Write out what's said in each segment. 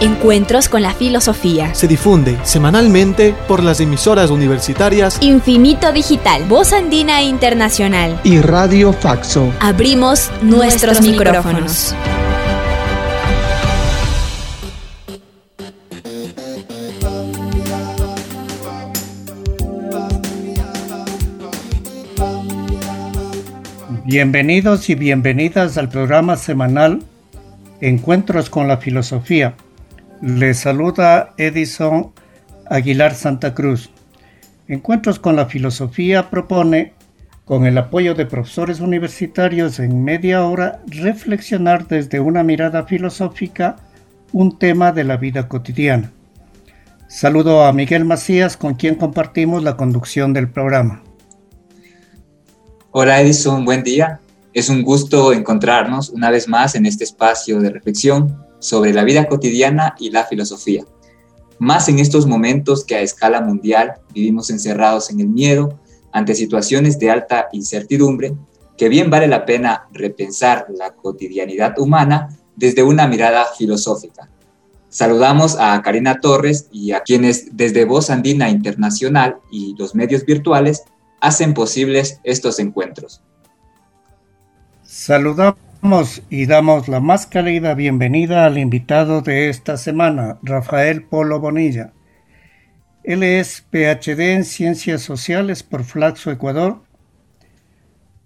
Encuentros con la Filosofía. Se difunde semanalmente por las emisoras universitarias Infinito Digital, Voz Andina Internacional. y Radio Faxo. Abrimos nuestros, micrófonos. Bienvenidos y bienvenidas al programa semanal Encuentros con la Filosofía. Les saluda Edison Aguilar Santa Cruz. Encuentros con la Filosofía propone, con el apoyo de profesores universitarios en media hora, reflexionar desde una mirada filosófica un tema de la vida cotidiana. Saludo a Miguel Macías, con quien compartimos la conducción del programa. Hola Edison, buen día. Es un gusto encontrarnos una vez más en este espacio de reflexión sobre la vida cotidiana y la filosofía. Más en estos momentos que a escala mundial vivimos encerrados en el miedo ante situaciones de alta incertidumbre, que bien vale la pena repensar la cotidianidad humana desde una mirada filosófica. Saludamos a Karina Torres y a quienes desde Voz Andina Internacional y los medios virtuales hacen posibles estos encuentros. Saludamos y damos la más cálida bienvenida al invitado de esta semana, Rafael Polo Bonilla. Él es PhD en Ciencias Sociales por Flaxo, Ecuador,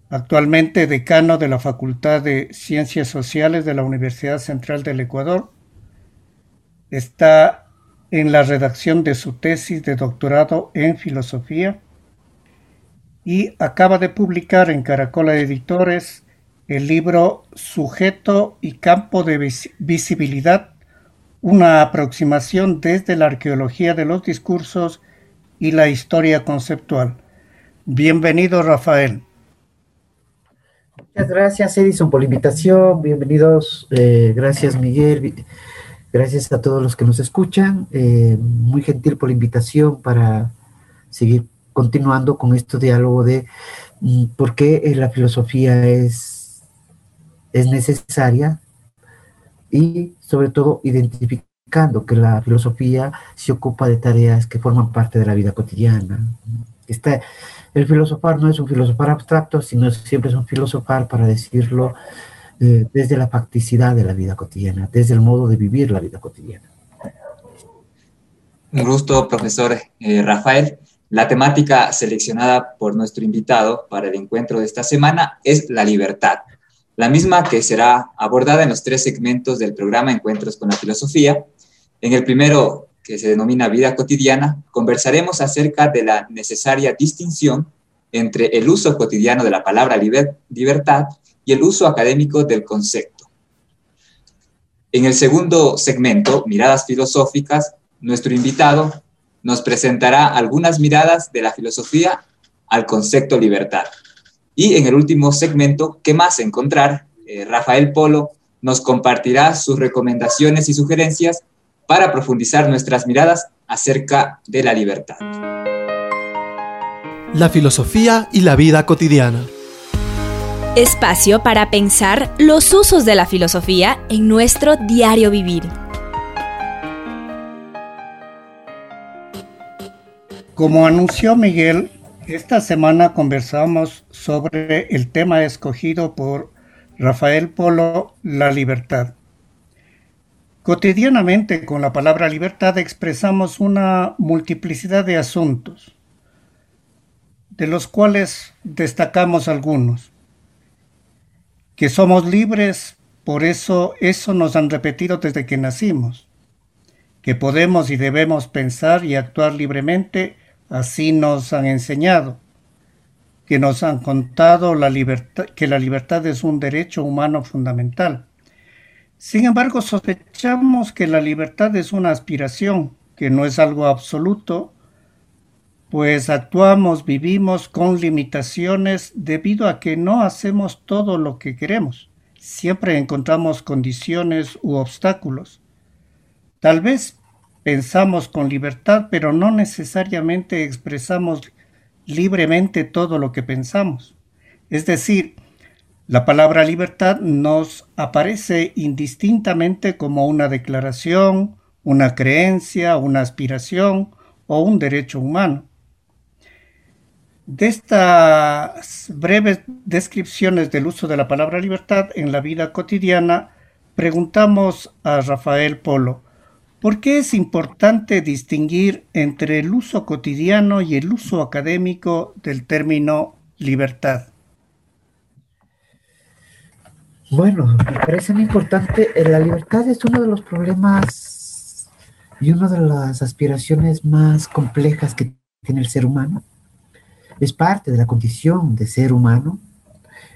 actualmente decano de la Facultad de Ciencias Sociales de la Universidad Central del Ecuador. Está en la redacción de su tesis de doctorado en filosofía y acaba de publicar en Caracola Editores el libro Sujeto y campo de vis- visibilidad, una aproximación desde la arqueología de los discursos y la historia conceptual. Bienvenido, Rafael. Muchas gracias, Edison, por la invitación. Bienvenidos. eh, gracias, Miguel. Gracias a todos los que nos escuchan. eh, muy gentil por la invitación para seguir continuando con este diálogo de mm, por qué eh, la filosofía es, es necesaria y, sobre todo, identificando que la filosofía se ocupa de tareas que forman parte de la vida cotidiana. El filosofar no es un filosofar abstracto, sino siempre es un filosofar, para decirlo, eh, desde la facticidad de la vida cotidiana, desde el modo de vivir la vida cotidiana. Un gusto, profesor eh, Rafael. La temática seleccionada por nuestro invitado para el encuentro de esta semana es la libertad, la misma que será abordada en los tres segmentos del programa Encuentros con la Filosofía. En el primero, que se denomina Vida cotidiana, conversaremos acerca de la necesaria distinción entre el uso cotidiano de la palabra liber- libertad y el uso académico del concepto. En el segundo segmento, Miradas Filosóficas, nuestro invitado nos presentará algunas miradas de la filosofía al concepto libertad. Y en el último segmento, ¿qué más encontrar? Eh, Rafael Polo nos compartirá sus recomendaciones y sugerencias para profundizar nuestras miradas acerca de la libertad. La filosofía y la vida cotidiana. Espacio para pensar los usos de la filosofía en nuestro diario vivir. Como anunció Miguel, esta semana conversamos sobre el tema escogido por Rafael Polo, la libertad. Cotidianamente con la palabra libertad expresamos una multiplicidad de asuntos, de los cuales destacamos algunos. Que somos libres, por eso eso nos han repetido desde que nacimos. Que podemos y debemos pensar y actuar libremente, así nos han enseñado. Que nos han contado que la libertad es un derecho humano fundamental. Sin embargo, sospechamos que la libertad es una aspiración, que no es algo absoluto, pues actuamos, vivimos con limitaciones debido a que no hacemos todo lo que queremos. Siempre encontramos condiciones u obstáculos. Tal vez pensamos con libertad, pero no necesariamente expresamos libremente todo lo que pensamos. Es decir, la palabra libertad nos aparece indistintamente como una declaración, una creencia, una aspiración o un derecho humano. De estas breves descripciones del uso de la palabra libertad en la vida cotidiana, preguntamos a Rafael Polo, ¿por qué es importante distinguir entre el uso cotidiano y el uso académico del término libertad? Bueno, me parece muy importante. Eh, la libertad es uno de los problemas y una de las aspiraciones más complejas que tiene el ser humano. Es parte de la condición de ser humano,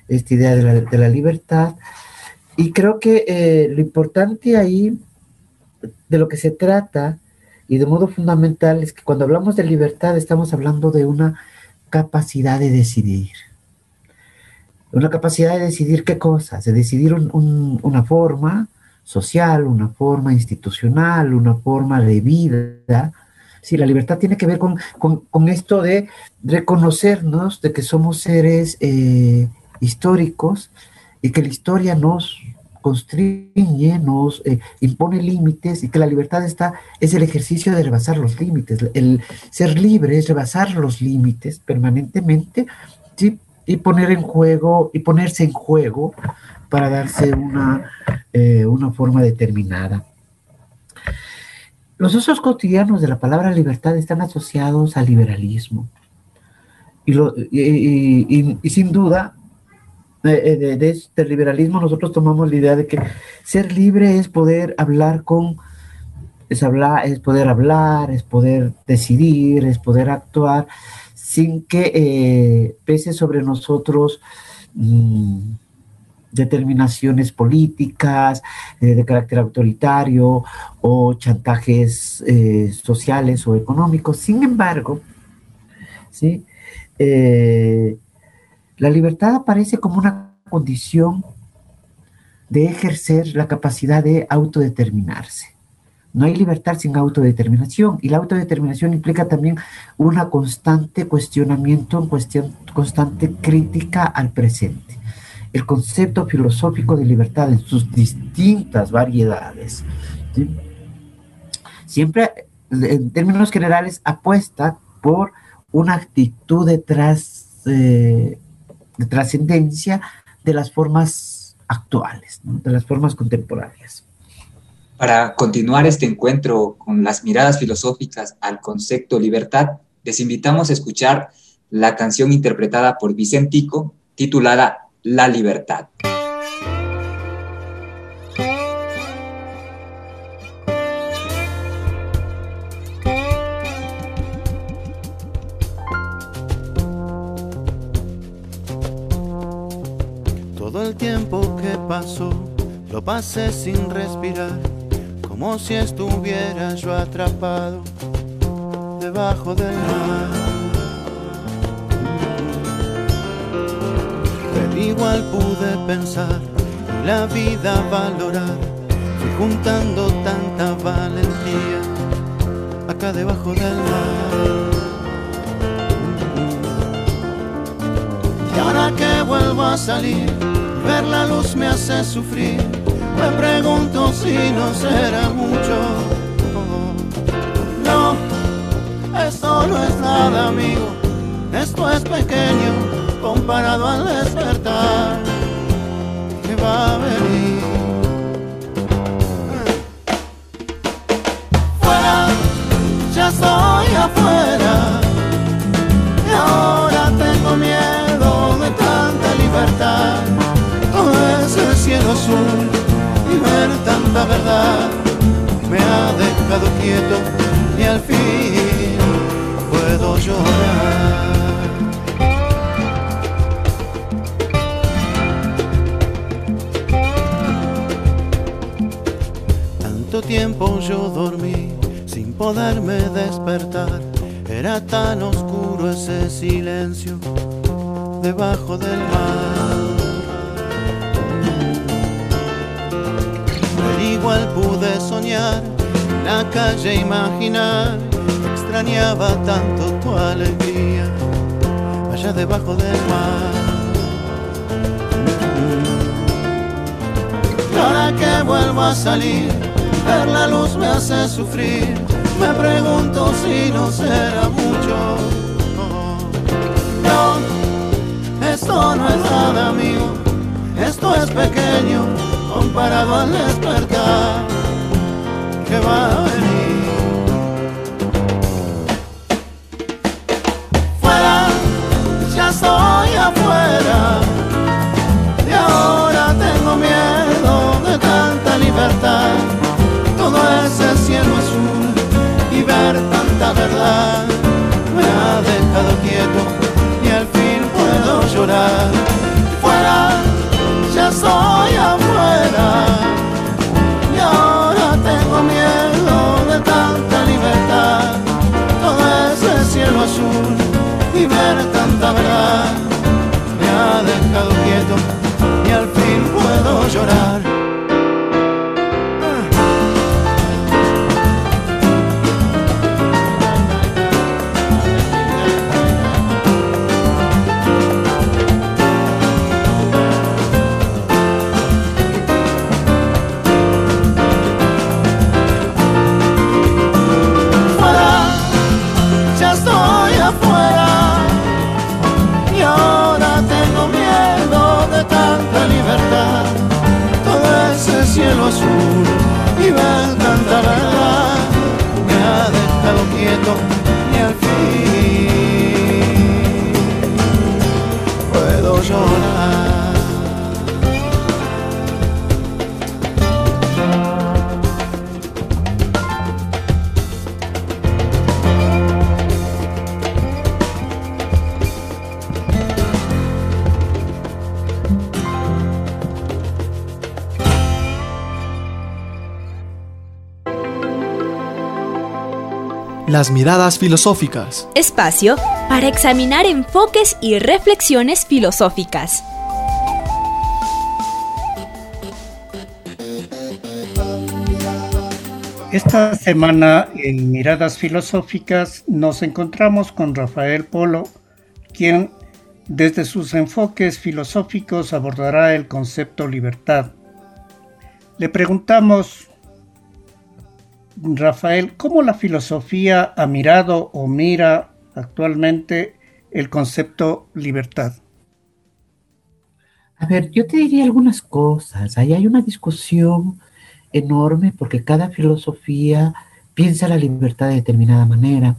esta idea de la, libertad. Y creo que eh, lo importante ahí, de lo que se trata, y de modo fundamental, es que cuando hablamos de libertad estamos hablando de una capacidad de decidir una capacidad de decidir qué cosas, de decidir una forma social, una forma institucional, una forma de vida. Sí, la libertad tiene que ver con, esto de reconocernos de que somos seres eh, históricos y que la historia nos constriñe, nos eh, impone límites y que la libertad está, es el ejercicio de rebasar los límites. El ser libre es rebasar los límites permanentemente, ¿sí? y poner en juego y ponerse en juego para darse una, eh, una forma determinada. Los usos cotidianos de la palabra libertad están asociados al liberalismo. Y, lo, y, sin duda, de, de, este liberalismo nosotros tomamos la idea de que ser libre es poder hablar con, es, hablar, es poder hablar, es poder decidir, es poder actuar sin que eh, pese sobre nosotros mm, determinaciones políticas eh, de carácter autoritario o chantajes eh, sociales o económicos. Sin embargo, ¿sí? La libertad aparece como una condición de ejercer la capacidad de autodeterminarse. No hay libertad sin autodeterminación y la autodeterminación implica también una constante cuestionamiento, una constante crítica al presente. El concepto filosófico de libertad en sus distintas variedades. Siempre, en términos generales, apuesta por una actitud de, eh, de trascendencia de las formas actuales, de las formas contemporáneas. Para continuar este encuentro con las miradas filosóficas al concepto libertad, les invitamos a escuchar la canción interpretada por Vicentico titulada La Libertad. Lo pasé sin respirar como si estuviera yo atrapado debajo del mar. Pero igual pude pensar la vida valorar, fui juntando tanta valentía acá debajo del mar. Y ahora que vuelvo a salir, ver la luz me hace sufrir me pregunto si no será mucho. No, esto no es nada, amigo. Esto es pequeño comparado al despertar que va a venir. Fuera, ya estoy afuera. Azul ver tanta verdad me ha dejado quieto y al fin puedo llorar. Tanto tiempo yo dormí sin poderme despertar Era tan oscuro ese silencio debajo del mar. Igual pude soñar, la calle imaginar, extrañaba tanto tu alegría allá debajo del mar. Ahora que vuelvo a salir, ver la luz me hace sufrir. Me pregunto si no será mucho. No, esto no es nada mío, esto es pequeño comparado al despertar que va a venir. Fuera, ya estoy afuera y al fin puedo llorar. Las miradas filosóficas. Espacio para examinar enfoques y reflexiones filosóficas. Esta semana en Miradas Filosóficas nos encontramos con Rafael Polo, quien desde sus enfoques filosóficos abordará el concepto libertad. Le preguntamos, Rafael, ¿cómo la filosofía ha mirado o mira actualmente el concepto libertad? A ver, yo te diría algunas cosas. Ahí hay una discusión enorme porque cada filosofía piensa la libertad de determinada manera.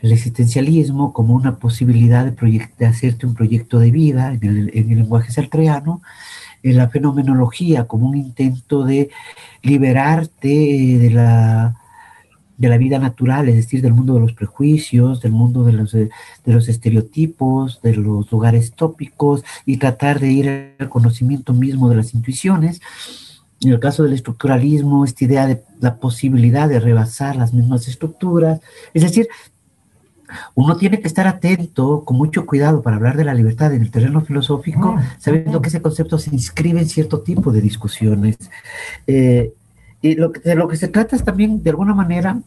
El existencialismo como una posibilidad de, de hacerte un proyecto de vida en el, en el lenguaje sartreano, en la fenomenología como un intento de liberarte de la, de la vida natural, es decir, del mundo de los prejuicios, del mundo de los, de los estereotipos, de los lugares tópicos y tratar de ir al conocimiento mismo de las intuiciones. En el caso del estructuralismo, esta idea de la posibilidad de rebasar las mismas estructuras, es decir, uno tiene que estar atento, con mucho cuidado, para hablar de la libertad en el terreno filosófico, sabiendo que ese concepto se inscribe en cierto tipo de discusiones. Eh, y lo de lo que se trata es también, de alguna manera,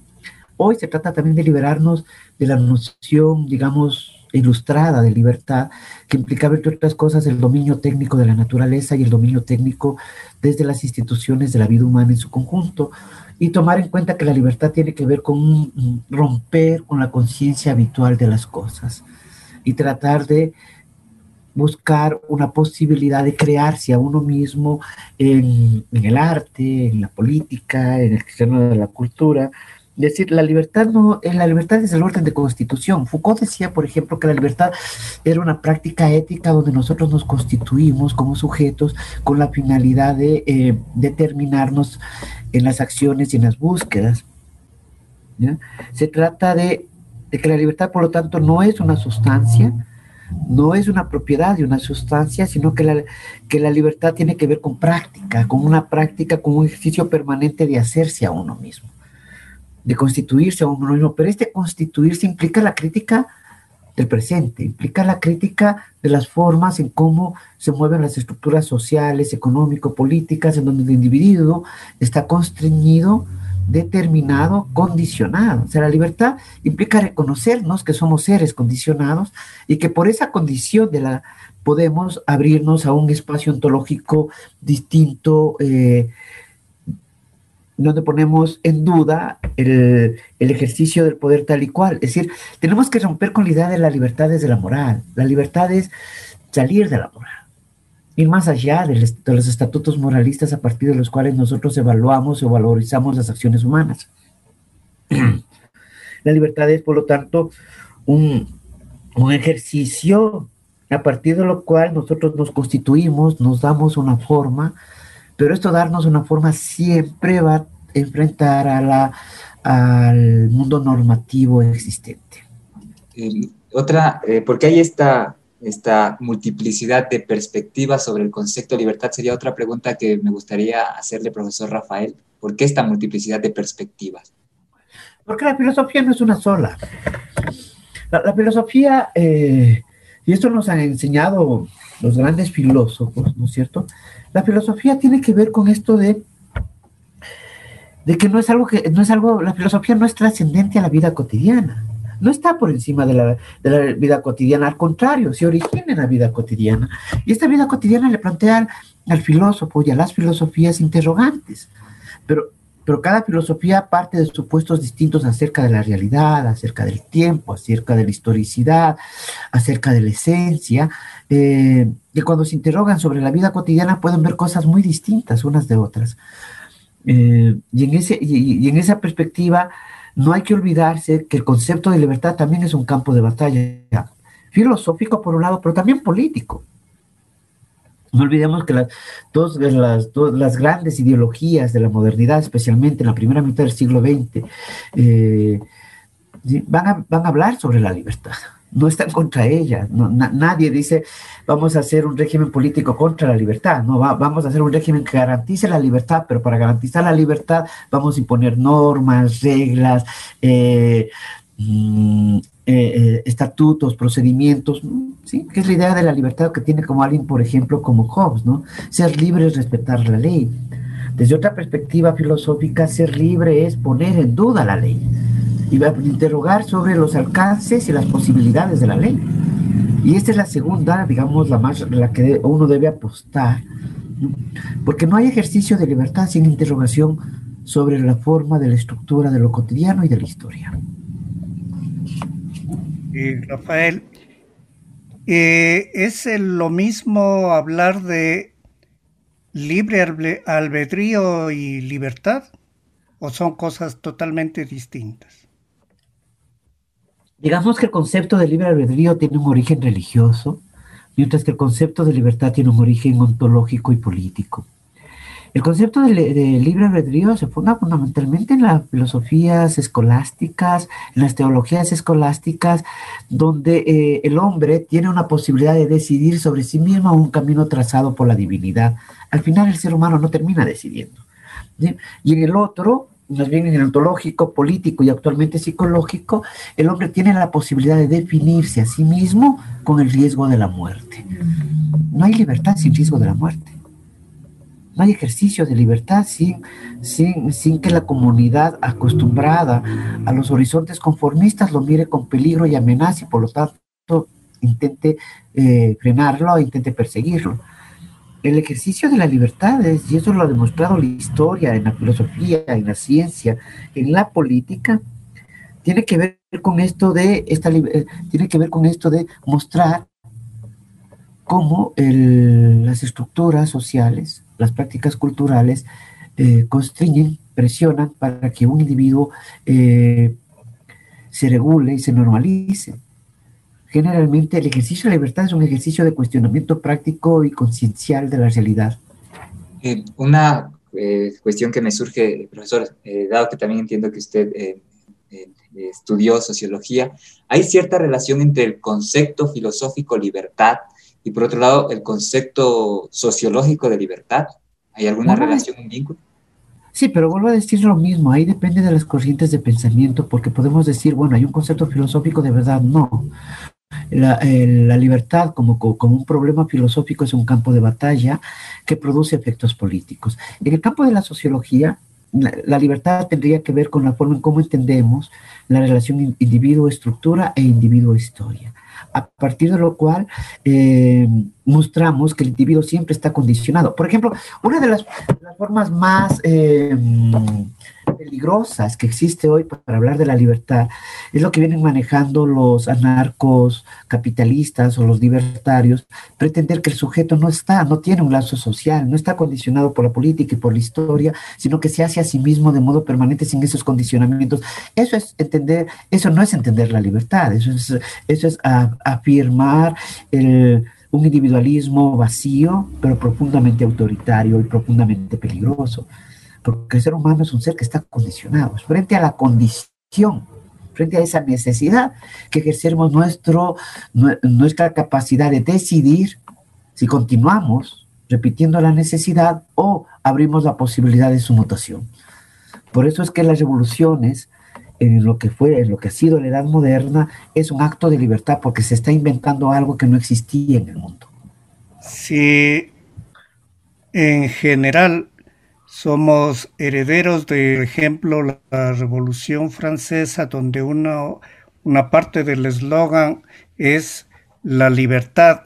hoy se trata también de liberarnos de la noción, digamos, ilustrada de libertad, que implicaba, entre otras cosas, el dominio técnico de la naturaleza y el dominio técnico desde las instituciones de la vida humana en su conjunto, y tomar en cuenta que la libertad tiene que ver con romper con la conciencia habitual de las cosas y tratar de buscar una posibilidad de crearse a uno mismo en, en el arte, en la política, en el terreno de la cultura. Es decir, la libertad no, eh, la libertad es el orden de constitución. Foucault decía, por ejemplo, que la libertad era una práctica ética donde nosotros nos constituimos como sujetos con la finalidad de eh, determinarnos en las acciones y en las búsquedas. Se trata de, de que la libertad, por lo tanto, no es una sustancia, no es una propiedad de una sustancia, sino que la, que la libertad tiene que ver con práctica, con una práctica, con un ejercicio permanente de hacerse a uno mismo. de constituirse a uno mismo, pero este constituirse implica la crítica del presente, implica la crítica de las formas en cómo se mueven las estructuras sociales, económico-políticas, en donde el individuo está constreñido, determinado, condicionado. O sea, la libertad implica reconocernos que somos seres condicionados y que por esa condición de la podemos abrirnos a un espacio ontológico distinto, eh, donde ponemos en duda el, ejercicio del poder tal y cual. Es decir, tenemos que romper con la idea de la libertad desde la moral. La libertad es salir de la moral, ir más allá de, los estatutos moralistas a partir de los cuales nosotros evaluamos o valorizamos las acciones humanas. la libertad es, por lo tanto, un, un ejercicio a partir de lo cual nosotros nos constituimos, nos damos una forma, pero esto darnos una forma siempre va a enfrentar a la, al mundo normativo existente. otra, eh, porque hay esta, esta multiplicidad de perspectivas sobre el concepto de libertad, sería otra pregunta que me gustaría hacerle, profesor Rafael. ¿Por qué esta multiplicidad de perspectivas? Porque la filosofía no es una sola. La, filosofía, eh, y esto nos han enseñado los grandes filósofos, ¿no es cierto? La filosofía tiene que ver con esto de, de que no es algo que, no es algo, la filosofía no es trascendente a la vida cotidiana, no está por encima de la, de la, vida cotidiana, al contrario, se origina en la vida cotidiana. Y esta vida cotidiana le plantea al filósofo y a las filosofías interrogantes. Pero pero cada filosofía parte de supuestos distintos acerca de la realidad, acerca del tiempo, acerca de la historicidad, acerca de la esencia, eh, cuando se interrogan sobre la vida cotidiana pueden ver cosas muy distintas unas de otras. Eh, y, en ese, y en esa perspectiva no hay que olvidarse que el concepto de libertad también es un campo de batalla filosófico por un lado, pero también político. No olvidemos que las, dos, las, las grandes ideologías de la modernidad, especialmente en la primera mitad del siglo XX, eh, van, a, van a hablar sobre la libertad no están contra ella. nadie dice vamos a hacer un régimen político contra la libertad. No, vamos a hacer un régimen que garantice la libertad, pero para garantizar la libertad vamos a imponer normas, reglas, eh, mm, eh, eh, estatutos, procedimientos, ¿sí? que es la idea de la libertad que tiene como alguien, por ejemplo, como Hobbes, ¿no? Ser libre es respetar la ley. Desde otra perspectiva filosófica, ser libre es poner en duda la ley y interrogar sobre los alcances y las posibilidades de la ley. Y esta es la segunda, digamos, la más, la que uno debe apostar, porque no hay ejercicio de libertad sin interrogación sobre la forma de la estructura de lo cotidiano y de la historia. Rafael, eh, ¿es lo mismo hablar de libre albedrío y libertad? ¿O son cosas totalmente distintas? Digamos que el concepto de libre albedrío tiene un origen religioso, mientras que el concepto de libertad tiene un origen ontológico y político. El concepto de, libre albedrío se funda fundamentalmente en las filosofías escolásticas, en las teologías escolásticas, donde eh, el hombre tiene una posibilidad de decidir sobre sí mismo un camino trazado por la divinidad. Al final el ser humano no termina decidiendo. Y en el otro, más bien en el ontológico, político y actualmente psicológico, el hombre tiene la posibilidad de definirse a sí mismo con el riesgo de la muerte. No hay libertad sin riesgo de la muerte. No hay ejercicio de libertad sin, sin, que la comunidad acostumbrada a los horizontes conformistas lo mire con peligro y amenaza y por lo tanto intente eh, frenarlo, intente perseguirlo. El ejercicio de la libertad, es, y eso lo ha demostrado la historia, en la filosofía, en la ciencia, en la política, tiene que ver con esto de esta eh, tiene que ver con esto de mostrar cómo las estructuras sociales las prácticas culturales eh, constriñen, presionan para que un individuo eh, se regule y se normalice. Generalmente el ejercicio de libertad es un ejercicio de cuestionamiento práctico y conciencial de la realidad. Eh, una cuestión que me surge, profesor, dado que también entiendo que usted estudió sociología, ¿hay cierta relación entre el concepto filosófico libertad y por otro lado el concepto sociológico de libertad. ¿Hay alguna relación, un vínculo? Sí, pero vuelvo a decir lo mismo, ahí depende de las corrientes de pensamiento, porque podemos decir, bueno, hay un concepto filosófico de verdad, no. La, la libertad como, como, un problema filosófico es un campo de batalla que produce efectos políticos. En el campo de la sociología, la, la libertad tendría que ver con la forma en cómo entendemos la relación individuo-estructura e individuo-historia a partir de lo cual eh, mostramos que el individuo siempre está condicionado. Por ejemplo, una de las, formas más eh, peligrosas que existe hoy para hablar de la libertad es lo que vienen manejando los anarcos capitalistas o los libertarios, pretender que el sujeto no está, no tiene un lazo social, no está condicionado por la política y por la historia, sino que se hace a sí mismo de modo permanente sin esos condicionamientos. Eso es entender, eso no es entender la libertad, eso es, eso es afirmar un individualismo vacío, pero profundamente autoritario y profundamente peligroso porque el ser humano es un ser que está condicionado, frente a la condición, frente a esa necesidad que ejercemos nuestro, nuestra capacidad de decidir si continuamos repitiendo la necesidad o abrimos la posibilidad de su mutación. Por eso es que las revoluciones, en lo que fue, en lo que ha sido la edad moderna, es un acto de libertad porque se está inventando algo que no existía en el mundo. Sí, en general somos herederos de, por ejemplo, la, Revolución Francesa, donde una, una parte del eslogan es la libertad.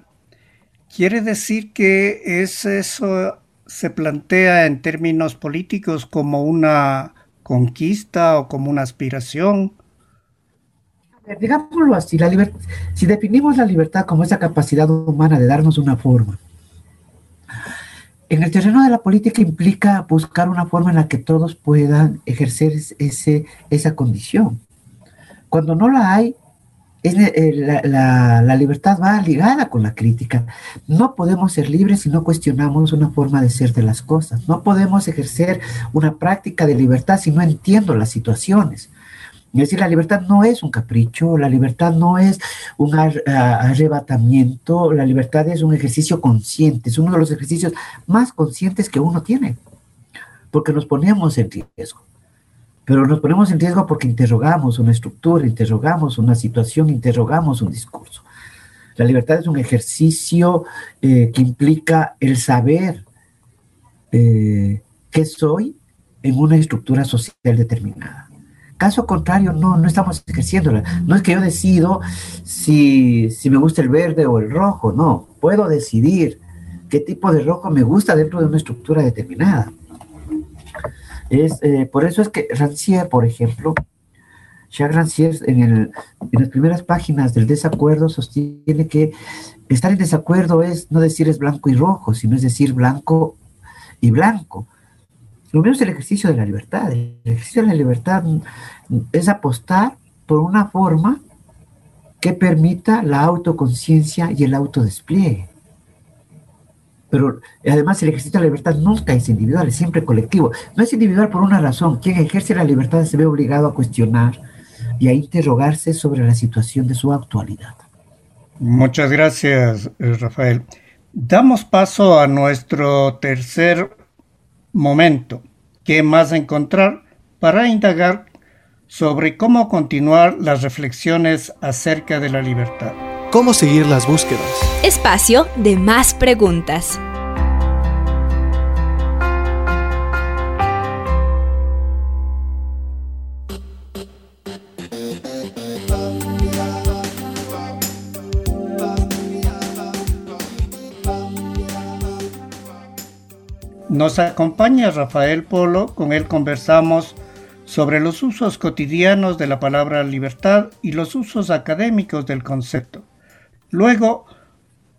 ¿Quiere decir que es eso se plantea en términos políticos como una conquista o como una aspiración? digámoslo así, la si definimos la libertad como esa capacidad humana de darnos una forma, en el terreno de la política implica buscar una forma en la que todos puedan ejercer ese, esa condición. Cuando no la hay, eh, la, la, libertad va ligada con la crítica. No podemos ser libres si no cuestionamos una forma de ser de las cosas. No podemos ejercer una práctica de libertad si no entiendo las situaciones. Es decir, la libertad no es un capricho, la libertad no es un arrebatamiento, la libertad es un ejercicio consciente, es uno de los ejercicios más conscientes que uno tiene, porque nos ponemos en riesgo. Pero nos ponemos en riesgo porque interrogamos una estructura, interrogamos una situación, interrogamos un discurso. La libertad es un ejercicio eh, que implica el saber eh, qué soy en una estructura social determinada. Caso contrario, no, no estamos ejerciéndola. No es que yo decido si, me gusta el verde o el rojo, no. Puedo decidir qué tipo de rojo me gusta dentro de una estructura determinada. Es, eh, por eso es que Rancière, por ejemplo, Jacques Rancière en, el, en las primeras páginas del desacuerdo sostiene que estar en desacuerdo es no decir es blanco y rojo, sino es decir blanco y blanco. Lo mismo es el ejercicio de la libertad. El ejercicio de la libertad es apostar por una forma que permita la autoconciencia y el autodespliegue. Pero además el ejercicio de la libertad nunca es individual, es siempre colectivo. No es individual por una razón. Quien ejerce la libertad se ve obligado a cuestionar y a interrogarse sobre la situación de su actualidad. Muchas gracias, Rafael. Damos paso a nuestro tercer momento, ¿qué más encontrar? Para indagar sobre cómo continuar las reflexiones acerca de la libertad. ¿Cómo seguir las búsquedas? Espacio de más preguntas. Nos acompaña Rafael Polo, con él conversamos sobre los usos cotidianos de la palabra libertad y los usos académicos del concepto. Luego,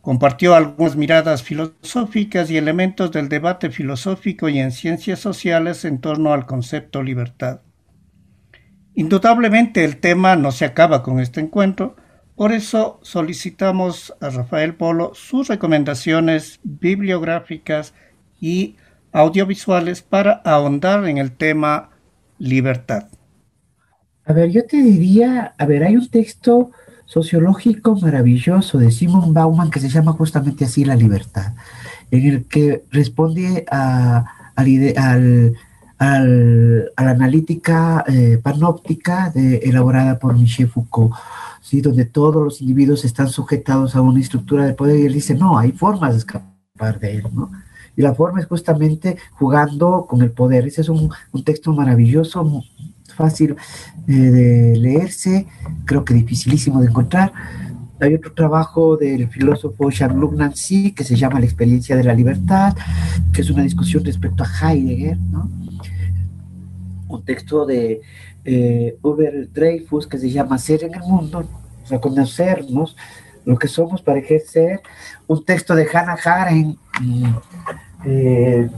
compartió algunas miradas filosóficas y elementos del debate filosófico y en ciencias sociales en torno al concepto libertad. Indudablemente el tema no se acaba con este encuentro, por eso solicitamos a Rafael Polo sus recomendaciones bibliográficas y audiovisuales para ahondar en el tema libertad. A ver, yo te diría, a ver, hay un texto sociológico maravilloso de Simon Bauman que se llama justamente así La libertad, en el que responde a, al, a la analítica eh, panóptica de, elaborada por Michel Foucault, ¿sí? donde todos los individuos están sujetados a una estructura de poder y él dice, no, hay formas de escapar de él, ¿no? Y la forma es justamente jugando con el poder. Ese es un, un texto maravilloso, fácil eh, de leerse, creo que dificilísimo de encontrar. Hay otro trabajo del filósofo Jean-Luc Nancy que se llama La experiencia de la libertad, que es una discusión respecto a Heidegger, ¿no? un texto de eh, Uber Dreyfus que se llama Ser en el mundo, reconocernos lo que somos para ejercer, un texto de Hannah Arendt, eh,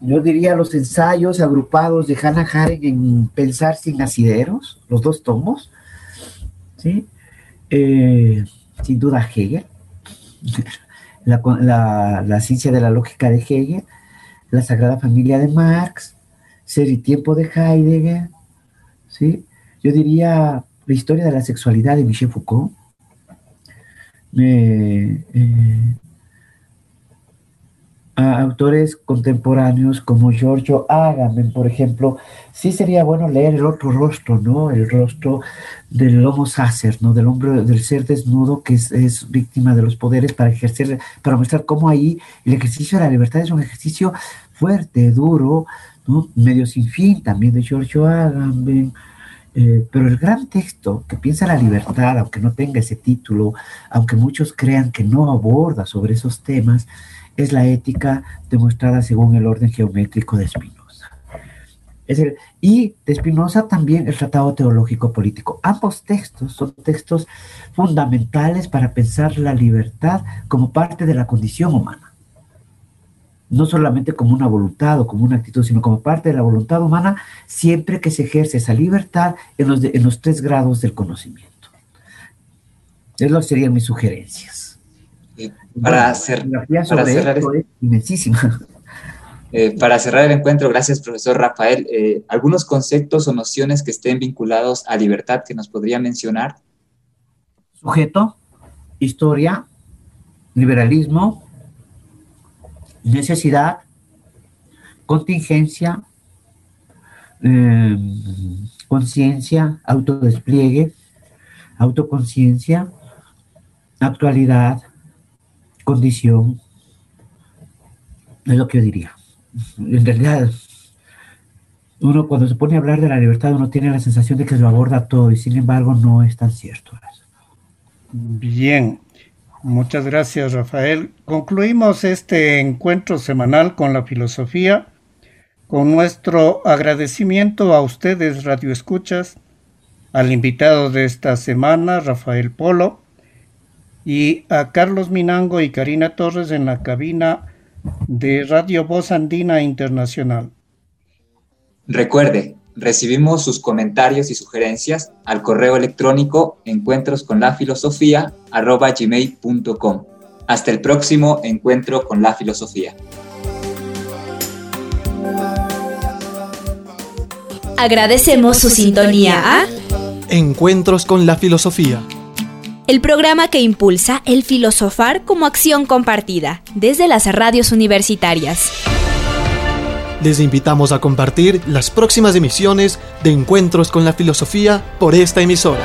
yo diría los ensayos agrupados de Hannah Arendt en Pensar sin asideros, los dos tomos, ¿sí? Eh, sin duda Hegel, la, la, ciencia de la lógica de Hegel, la Sagrada Familia de Marx, Ser y Tiempo de Heidegger, ¿sí? Yo diría la historia de la sexualidad de Michel Foucault, eh, a autores contemporáneos como Giorgio Agamben, por ejemplo, sí sería bueno leer el otro rostro, ¿no? El rostro del homo sacer, ¿no? Del hombre, del ser desnudo que es, víctima de los poderes para ejercer, para mostrar cómo ahí el ejercicio de la libertad es un ejercicio fuerte, duro, ¿no? Medio sin fin también de Giorgio Agamben. Eh, pero el gran texto que piensa la libertad, aunque no tenga ese título, aunque muchos crean que no aborda sobre esos temas, es la ética demostrada según el orden geométrico de Spinoza. Es el, y de Spinoza también el Tratado Teológico Político. Ambos textos son textos fundamentales para pensar la libertad como parte de la condición humana. No solamente como una voluntad o como una actitud, sino como parte de la voluntad humana siempre que se ejerce esa libertad en los, en los tres grados del conocimiento. Esas serían mis sugerencias para, hacer, para cerrar eh, para cerrar el encuentro, gracias profesor Rafael. Eh, ¿Algunos conceptos o nociones que estén vinculados a libertad que nos podría mencionar? Sujeto, historia, liberalismo, necesidad, contingencia, eh, conciencia, autodespliegue, autoconciencia, actualidad, condición, es lo que yo diría. En realidad, uno cuando se pone a hablar de la libertad, uno tiene la sensación de que lo aborda todo y sin embargo no es tan cierto. Bien, muchas gracias Rafael. Concluimos este encuentro semanal con la filosofía con nuestro agradecimiento a ustedes, Radio Escuchas, al invitado de esta semana, Rafael Polo, y a Carlos Minango y Karina Torres en la cabina de Radio Voz Andina Internacional. Recuerde, recibimos sus comentarios y sugerencias al correo electrónico encuentros con la filosofía gmail.com. Hasta el próximo encuentro con la filosofía. Agradecemos su sintonía a Encuentros con la filosofía el programa que impulsa el filosofar como acción compartida desde las radios universitarias. Les invitamos a compartir las próximas emisiones de Encuentros con la Filosofía por esta emisora.